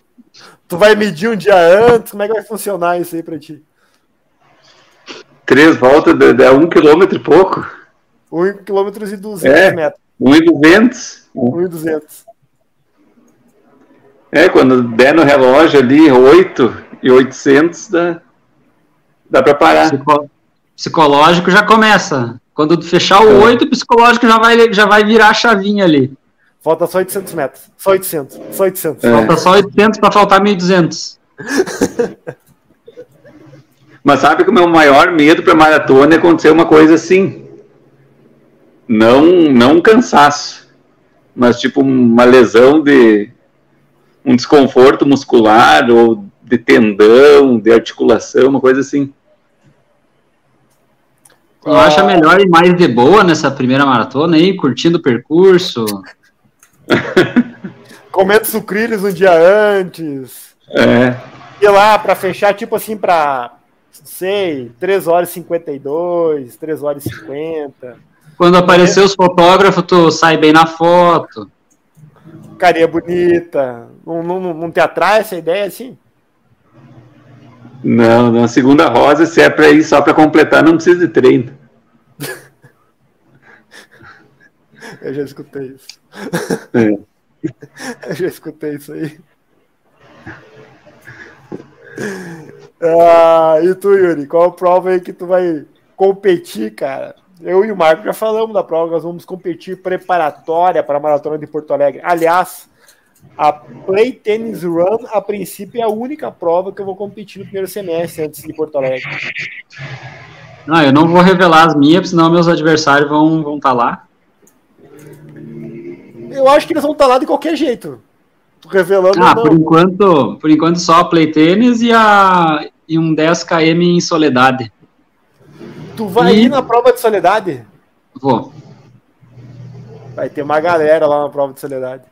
Tu vai medir um dia antes? Como é que vai funcionar isso aí para ti? Três voltas é um quilômetro e pouco. Um quilômetro e duzentos é, metros. Um e duzentos. Um e duzentos. É, quando der no relógio ali, oito e oitocentos, dá, dá para parar. Psicológico já começa. Quando fechar o é. oito, o psicológico já vai, já vai virar a chavinha ali. Falta só 800 metros. Só 800. Só 800. É. Falta só 800 para faltar 1.200. Mas sabe que o meu maior medo para maratona é acontecer uma coisa assim. Não, não um cansaço. mas tipo uma lesão de um desconforto muscular ou de tendão, de articulação, uma coisa assim. Tu acha melhor ir mais de boa nessa primeira maratona aí, curtindo o percurso? Comendo sucrilhos um dia antes. É. Ir lá para fechar, tipo assim, para sei, 3 horas e 52, 3 horas e 50. Quando aparecer os fotógrafos, tu sai bem na foto. Carinha bonita. Não, não, não te atrai essa ideia assim? Não, na segunda rosa, se é para ir só para completar, não precisa de treino. Eu já escutei isso. É. Eu já escutei isso aí. Ah, e tu, Yuri, qual a prova aí que tu vai competir, cara? Eu e o Marco já falamos da prova, nós vamos competir preparatória para a Maratona de Porto Alegre. Aliás, a Play Tennis Run, a princípio, é a única prova que eu vou competir no primeiro semestre antes de Porto Alegre. Não, eu não vou revelar as minhas, senão meus adversários vão estar vão tá lá. Eu acho que eles vão estar tá lá de qualquer jeito. Revelando. Ah, por enquanto, por enquanto só a Play Tennis e, a, e um 10 km em Soledade. Tu vai e... ir na prova de Soledade? Vou. Vai ter uma galera lá na prova de Soledade.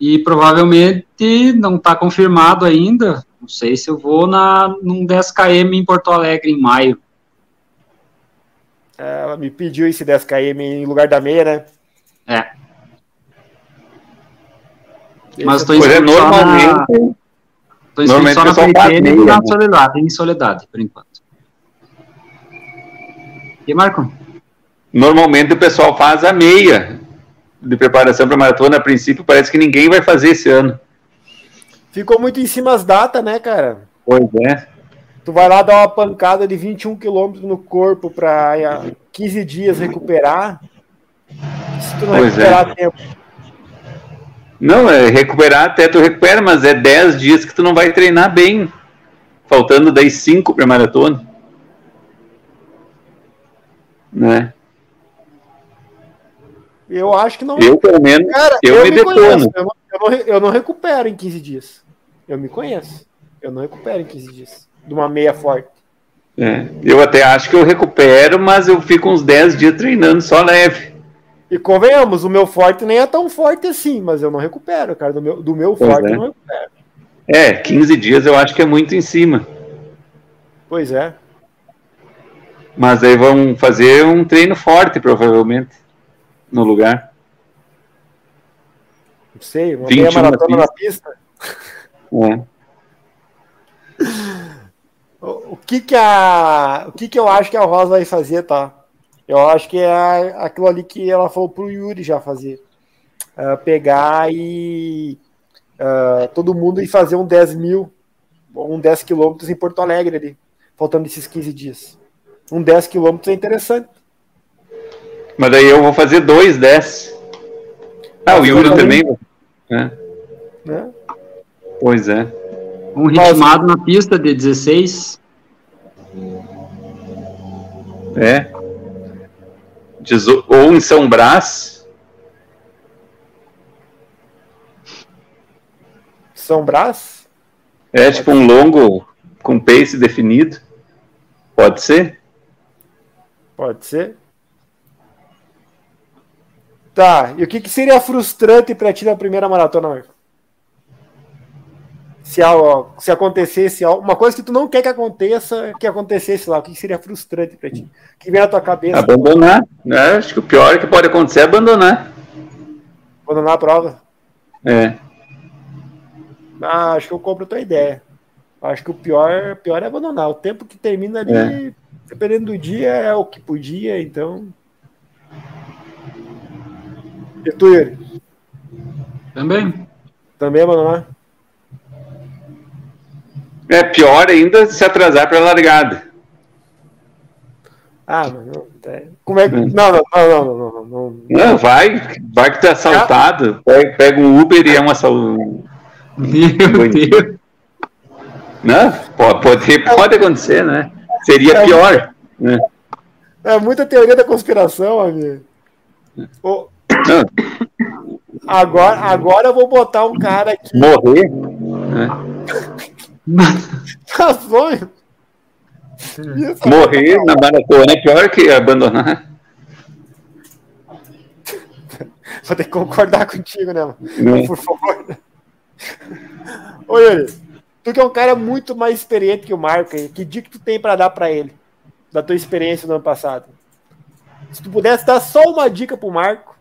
E provavelmente não está confirmado ainda. Não sei se eu vou na, num 10 km em Porto Alegre em maio. É, ela me pediu esse 10 km em lugar da meia, né? É. Mas estou inscrito normalmente, na... Tô inscrito só na PTN e na Soledade, em Soledade, por enquanto. E Marco? Normalmente o pessoal faz a meia de preparação para maratona. A princípio, parece que ninguém vai fazer esse ano. Ficou muito em cima as datas, né, cara? Pois é. Tu vai lá dar uma pancada de 21 quilômetros no corpo para 15 dias recuperar. Se tu não pois é. recuperar é. tempo. Não, é recuperar até tu recupera, mas é 10 dias que tu não vai treinar bem. Faltando daí 5 para maratona. Né? Eu acho que não. Eu, pelo menos, Cara, eu, eu me, me detono. Eu não, eu, não, eu não recupero em 15 dias. Eu me conheço. Eu não recupero em 15 dias. De uma meia forte. É, eu até acho que eu recupero, mas eu fico uns 10 dias treinando só leve. E convenhamos, o meu forte nem é tão forte assim, mas eu não recupero, cara. Do meu, do meu forte é. eu não recupero. É, 15 dias eu acho que é muito em cima. Pois é. Mas aí vão fazer um treino forte, provavelmente, no lugar. Não sei, uma meia maratona na pista. É. O, o, que que a, o que que eu acho que a Rosa vai fazer, tá? Eu acho que é aquilo ali que ela falou pro Yuri já fazer. Uh, pegar e uh, todo mundo e fazer um 10 mil, um 10 quilômetros em Porto Alegre ali, faltando esses 15 dias. Um 10 quilômetros é interessante. Mas daí eu vou fazer dois 10. Ah, o Yuri também. É. É. Pois é. Um ritmado na pista de 16. É. Ou em São Brás. São Brás? É, tipo um longo com pace definido. Pode ser? Pode ser. Tá, e o que, que seria frustrante para ti na primeira maratona, Marco? Se, se acontecesse uma coisa que tu não quer que aconteça, que acontecesse lá, o que, que seria frustrante para ti? O que vem na tua cabeça? Abandonar. Né? Acho que o pior que pode acontecer é abandonar. Abandonar a prova? É. Ah, acho que eu compro a tua ideia. Acho que o pior, pior é abandonar. O tempo que termina ali. É dependendo do dia, é o que podia, então. E tu, Yuri? Também. Também abandonar? É pior ainda se atrasar para a largada. Ah, mas é, como é que. Não, não, não, não, não, não. Não, vai, vai que tá assaltado. Pega, pega um Uber e é um assalto. Meu Deus. Não, pode, pode, acontecer, né? Seria é pior. Né? É muita teoria da conspiração, amigo. Oh. Agora, agora eu vou botar um cara aqui. Morrer? É. Tá sonho. Morrer na maratona é pior que abandonar. Vou ter que concordar contigo, né, mano? É. Por favor. Ô, Yuri, tu que é um cara muito mais experiente que o Marco aí, que dica que tu tem pra dar pra ele? Da tua experiência no ano passado? Se tu pudesse dar só uma dica pro Marco.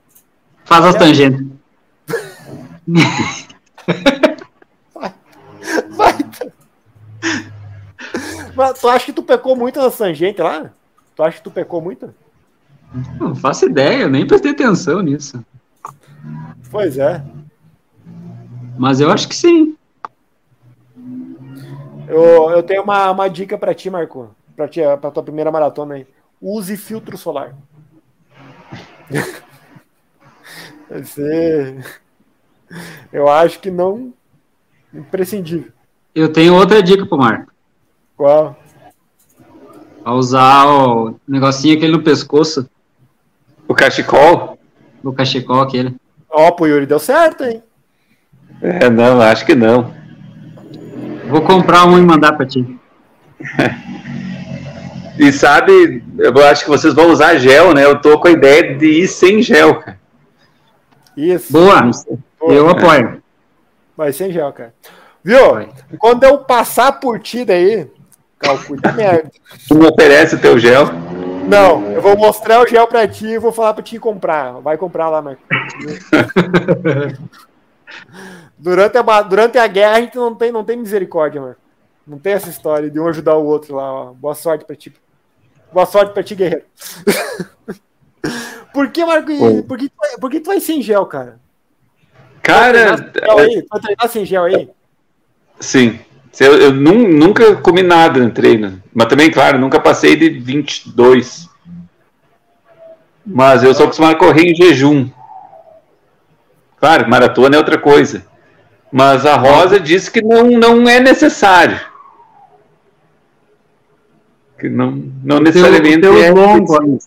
Faz as tangentes. Vai. Mas tu acha que tu pecou muito na tangente lá? Tu acha que tu pecou muito? Não faço ideia, eu nem prestei atenção nisso. Pois é. Mas eu acho que sim. Eu, eu tenho uma, uma dica pra ti, Marco. Pra, ti, pra tua primeira maratona aí. Use filtro solar. Você... Eu acho que não. Imprescindível. Eu tenho outra dica pro Marco. Qual? Pra usar o negocinho aquele no pescoço, O cachecol? o cachecol aquele. Ó, pro Yuri deu certo, hein? É, não, acho que não. Vou comprar um e mandar pra ti. E sabe, eu acho que vocês vão usar gel, né? Eu tô com a ideia de ir sem gel, cara. Isso. Boa, Boa. eu apoio. Vai sem gel, cara. Viu? Vai. Quando eu passar por ti daí, calcule a merda. Tu me oferece o teu gel? Não, eu vou mostrar o gel pra ti e vou falar pra ti comprar. Vai comprar lá, Marco. durante, a, durante a guerra a gente não tem, não tem misericórdia, Marco. Não tem essa história de um ajudar o outro lá. Ó. Boa sorte pra ti. Boa sorte pra ti, guerreiro. por que, Marco? Oi. Por que, tu vai- por que tu vai sem gel, cara? Cara, Tu vai treinar sem gel aí? Vai treinar sem gel aí? sim. Eu, eu nun- nunca comi nada no treino. Mas também, claro, nunca passei de 22. Mas eu sou acostumado a correr em jejum. Claro, maratona é outra coisa. Mas a Rosa disse que não, não é necessário. Que não, não necessariamente teu é. longo,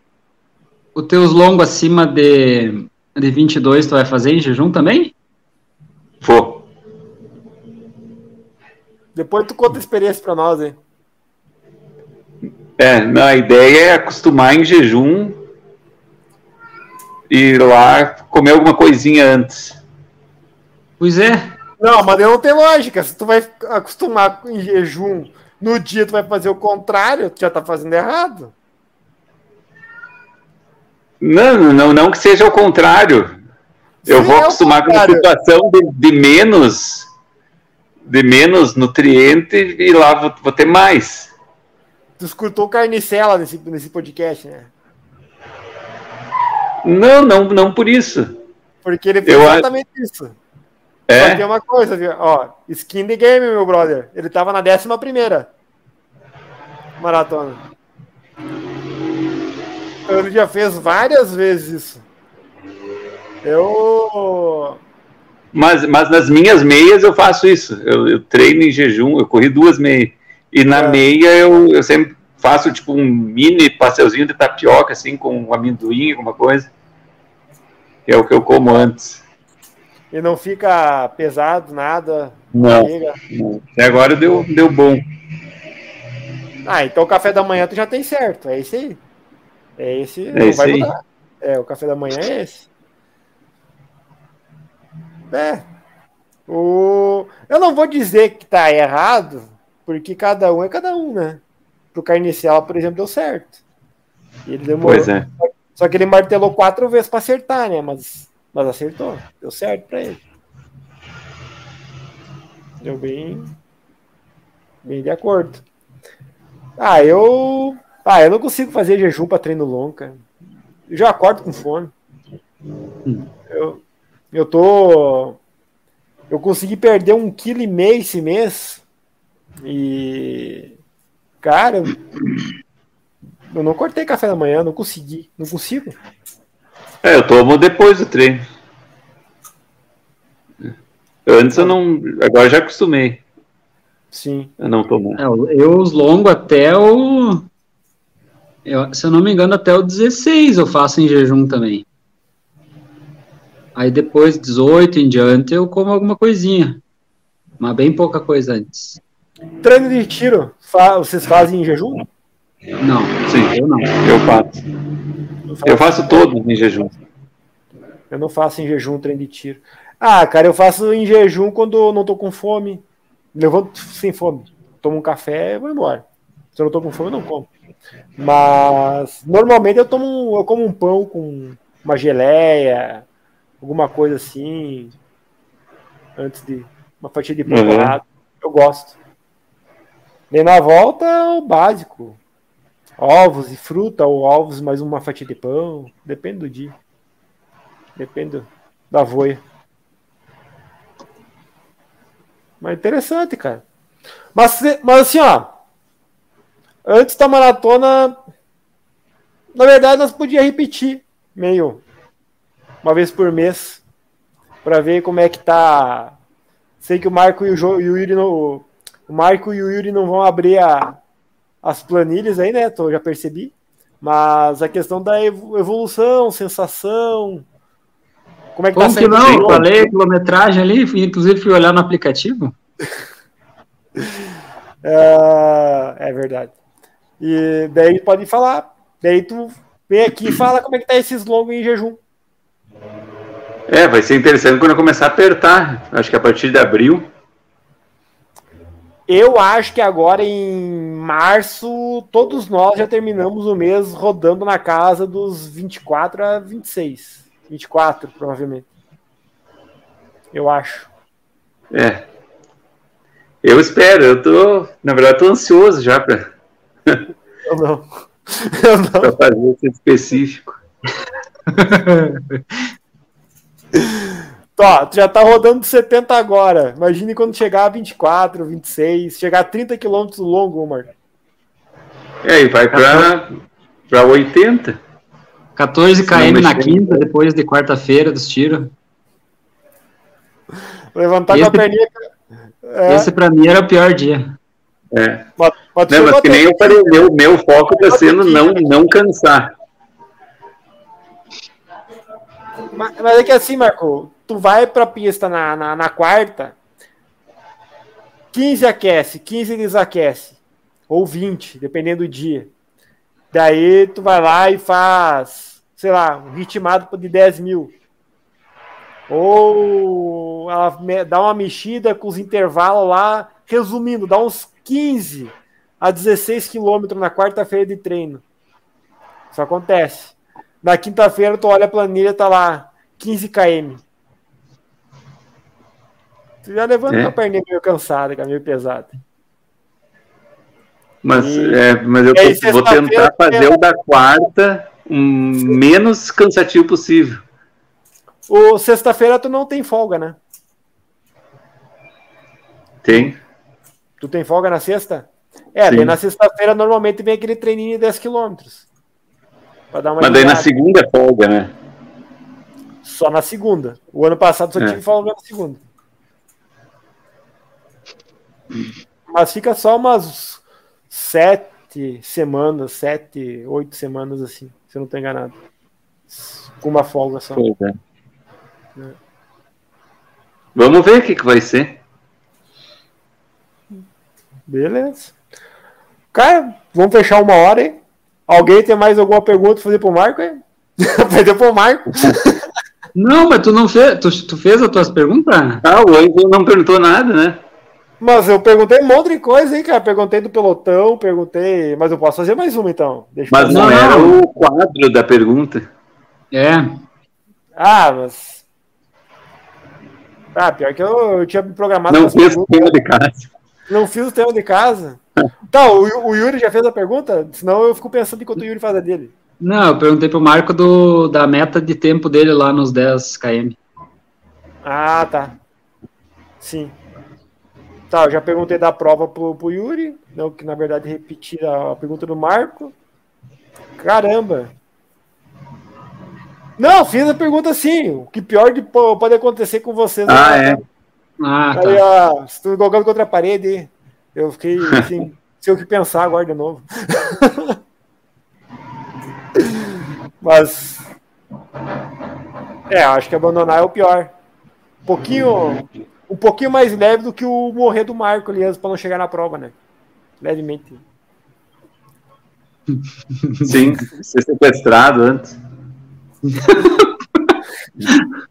O teus longos acima de, de 22 tu vai fazer em jejum também? Vou. Depois tu conta a experiência pra nós, hein? É, não, a ideia é acostumar em jejum e ir lá comer alguma coisinha antes. Pois é. Não, mas não tem lógica. Se tu vai acostumar em jejum, no dia tu vai fazer o contrário, tu já tá fazendo errado. Não, não, não que seja o contrário. Eu Sim, vou é acostumar com uma contrário. situação de, de menos de menos nutriente e lá vou, vou ter mais. Tu escutou carnicela nesse, nesse podcast, né? Não, não, não por isso. Porque ele fez Eu exatamente isso. Só tem É, uma coisa, viu? Ó, skin the game, meu brother. Ele tava na décima primeira maratona. Ele já fez várias vezes isso. Eu. Mas, mas nas minhas meias eu faço isso. Eu, eu treino em jejum, eu corri duas meias. E na É. meia eu, eu sempre faço tipo um mini pastelzinho de tapioca, assim, com um amendoim, alguma coisa. Que é o que eu como antes. E não fica pesado, nada. Não. Até agora deu, deu bom. Ah, então o café da manhã tu já tem certo. É esse aí. É esse. É não esse aí. mudar. É, o café da manhã é esse. É. O... Eu não vou dizer que tá errado, porque cada um é cada um, né? Pro Carnicela, por exemplo, deu certo. Ele demorou. Pois é. Só que ele martelou quatro vezes pra acertar, né? Mas, mas acertou. Deu certo pra ele. Deu bem. Bem de acordo. Ah, eu. Ah, eu não consigo fazer jejum pra treino longo, cara. Eu já acordo com fome. Eu, eu tô. Eu consegui perder um quilo e meio esse mês. E. Cara, eu, eu não cortei café da manhã, não consegui. Não consigo. É, eu tomo depois do treino. Antes eu não. Agora eu já acostumei Sim. a não tomar. É, eu os longos até o. eu- se eu não me engano, até o 16 eu faço em jejum também. Aí depois, 18 em diante, eu como alguma coisinha. Mas bem pouca coisa antes. Treino de tiro, fa vocês fazem em jejum? Não, Sim, eu não. eu faço. Eu faço todos em jejum. Eu não faço em jejum treino de tiro. Ah, cara, eu faço em jejum quando eu não tô com fome. Levanto sem fome. Tomo um café e vou embora. Se eu não tô com fome, eu não como. Mas normalmente eu tomo eu como um pão com uma geleia, alguma coisa assim, antes de uma fatia de pão Uhum. Eu gosto. E na volta o básico. Ovos e fruta, ou ovos mais uma fatia de pão. Depende do dia. Depende da voia. Mas interessante, cara. Mas, mas assim, ó. Antes da maratona, na verdade, nós podíamos repetir meio uma vez por mês para ver como é que tá. Sei que o Marco e o, jo, e o Yuri não, o Marco e o Yuri não vão abrir a, as planilhas aí, né? Tô, já percebi. Mas a questão da evo- evolução, sensação, como é que Como tá que saindo não? Falei quilometragem ali, inclusive fui olhar no aplicativo. É, é verdade. E daí pode falar. Daí tu vem aqui e fala como é que tá esses longos em jejum. É, vai ser interessante quando eu começar a apertar. Acho que a partir de abril. Eu acho que agora em março, todos nós já terminamos o mês rodando na casa dos 24 a 26. 24, provavelmente. Eu acho. É. Eu espero, eu tô. Na verdade, tô ansioso já para Eu não. Eu não. fazer esse específico. Tó, tu já tá rodando 70 agora. Imagine quando chegar a 24, 26, chegar a 30 km longo, Marco. E aí, vai pra, pra 80. 14 Não, km na quinta, depois de quarta-feira dos tiros. Levantar Esse- com a perninha. É, Esse pra mim era o pior dia. É. mas- mas Não, mas que nem eu falei, meu, meu foco tá sendo não, não cansar. Mas, mas é que assim, Marco, tu vai pra pista na, na, na quarta, 15 aquece, 15 desaquece, ou 20, dependendo do dia. Daí tu vai lá e faz, sei lá, um ritmado de 10 mil. Ou dá uma mexida com os intervalos lá, resumindo, dá uns 15 a 16 quilômetros na quarta-feira de treino. Isso acontece. Na quinta-feira, tu olha a planilha, tá lá 15 km. Tu já levanta É. a perninha meio cansada, cara, meio pesada. Mas, E- é, mas eu aí, tô- vou tentar fazer o da quarta um, menos cansativo possível. O sexta-feira tu não tem folga, né? Tem? Tu tem folga na sexta? É, na sexta-feira normalmente vem aquele treininho de 10 km. Pra dar uma Mas daí na segunda é folga, né? Só na segunda. O ano passado só É. tive folga na segunda. Mas fica só umas sete semanas, sete, oito semanas assim, se eu não tô enganado. Com uma folga só. Pois é. Vamos ver o que, que vai ser. Beleza. Cara, vamos fechar uma hora, hein? Alguém tem mais alguma pergunta pra fazer pro Marco, hein? Perdeu pro Marco. Não, mas tu não fez. Tu, tu fez as tuas perguntas? Ah, o Ângelo não perguntou nada, né? Mas eu perguntei um monte de coisa, hein, cara? Perguntei do pelotão, perguntei. Mas eu posso fazer mais uma então. Deixa Mas não, era o quadro da pergunta. É. Ah, mas. Ah, pior que eu, eu tinha me programado Não fez perguntas. tema de casa. Não fiz o tema de casa. Tá, o, o Yuri já fez a pergunta? Senão eu fico pensando enquanto o Yuri faz a dele. Não, eu perguntei pro Marco do, da meta de tempo dele lá nos 10 km. Ah, tá. Sim. Tá, eu já perguntei da prova pro, pro Yuri. Não, que na verdade repetir a, a pergunta do Marco. Caramba. Não, fiz a pergunta sim. O que pior de, po- pode acontecer com vocês? Ah, né? é. Ah, Aí, tá. ó, estou jogando contra a parede. Eu fiquei assim, sem o que pensar agora de novo. Mas. É, acho que abandonar é o pior. Um pouquinho, um pouquinho mais leve do que o morrer do Marco ali para não chegar na prova, né? Levemente. Sim, ser sequestrado antes.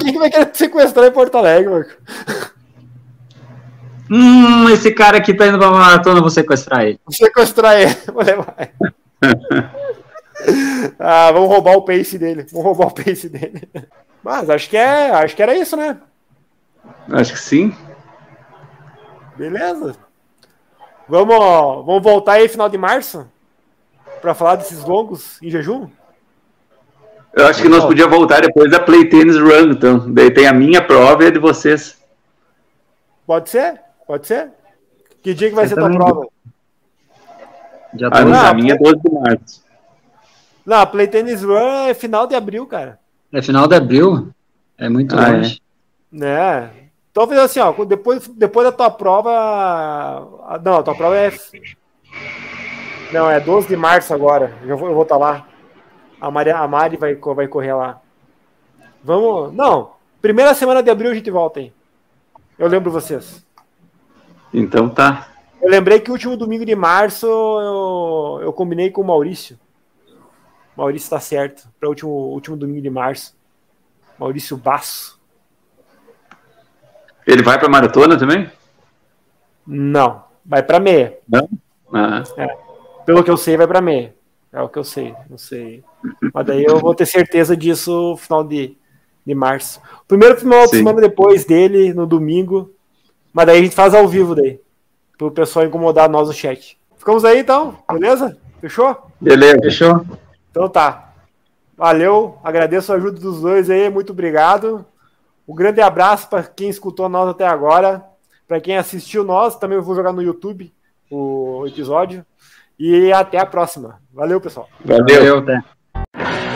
Quem vai querer sequestrar em Porto Alegre, Marco? Hum, esse cara aqui tá indo pra maratona, vou sequestrar ele. Vou sequestrar ele, vou levar ah, vamos roubar o pace dele. Vamos roubar o pace dele. Mas acho que é, acho que era isso, né? Acho que sim. Beleza. Vamos, vamos voltar aí final de março para falar desses longos em jejum. Eu acho que nós podíamos voltar depois da Play Tennis Run, então. Daí tem a minha prova e a de vocês. Pode ser? Pode ser? Que dia que vai Você ser tua prova? Já ah, não, a minha é 12 de março. Não, a Play Tennis Run é final de abril, cara. É final de abril? É muito ah, longe. É. é. Então, fez assim, ó, depois, depois da tua prova. Não, a tua prova é. Não, é 12 de março agora. Eu vou, eu vou estar tá lá. A Mari, a Mari vai, vai correr lá. Vamos. Não, primeira semana de abril a gente volta aí. Eu lembro vocês. Então tá. Eu lembrei que o último domingo de março eu, eu combinei com o Maurício. Maurício está certo. Para o último, último domingo de março. Maurício Basso. Ele vai para maratona também? Não, vai para meia. Não? Ah. É. Pelo que eu sei, vai para meia. É o que eu sei, não sei. Mas daí eu vou ter certeza disso no final de, de março. O primeiro final de semana depois dele, no domingo. Mas daí a gente faz ao vivo daí. Para o pessoal incomodar nós no chat. Ficamos aí então, beleza? Fechou? Beleza. Fechou. Então tá. Valeu, agradeço a ajuda dos dois aí, muito obrigado. Um grande abraço para quem escutou nós até agora. Para quem assistiu nós, também vou jogar no YouTube o episódio. E até a próxima. Valeu, pessoal. Valeu. Valeu até.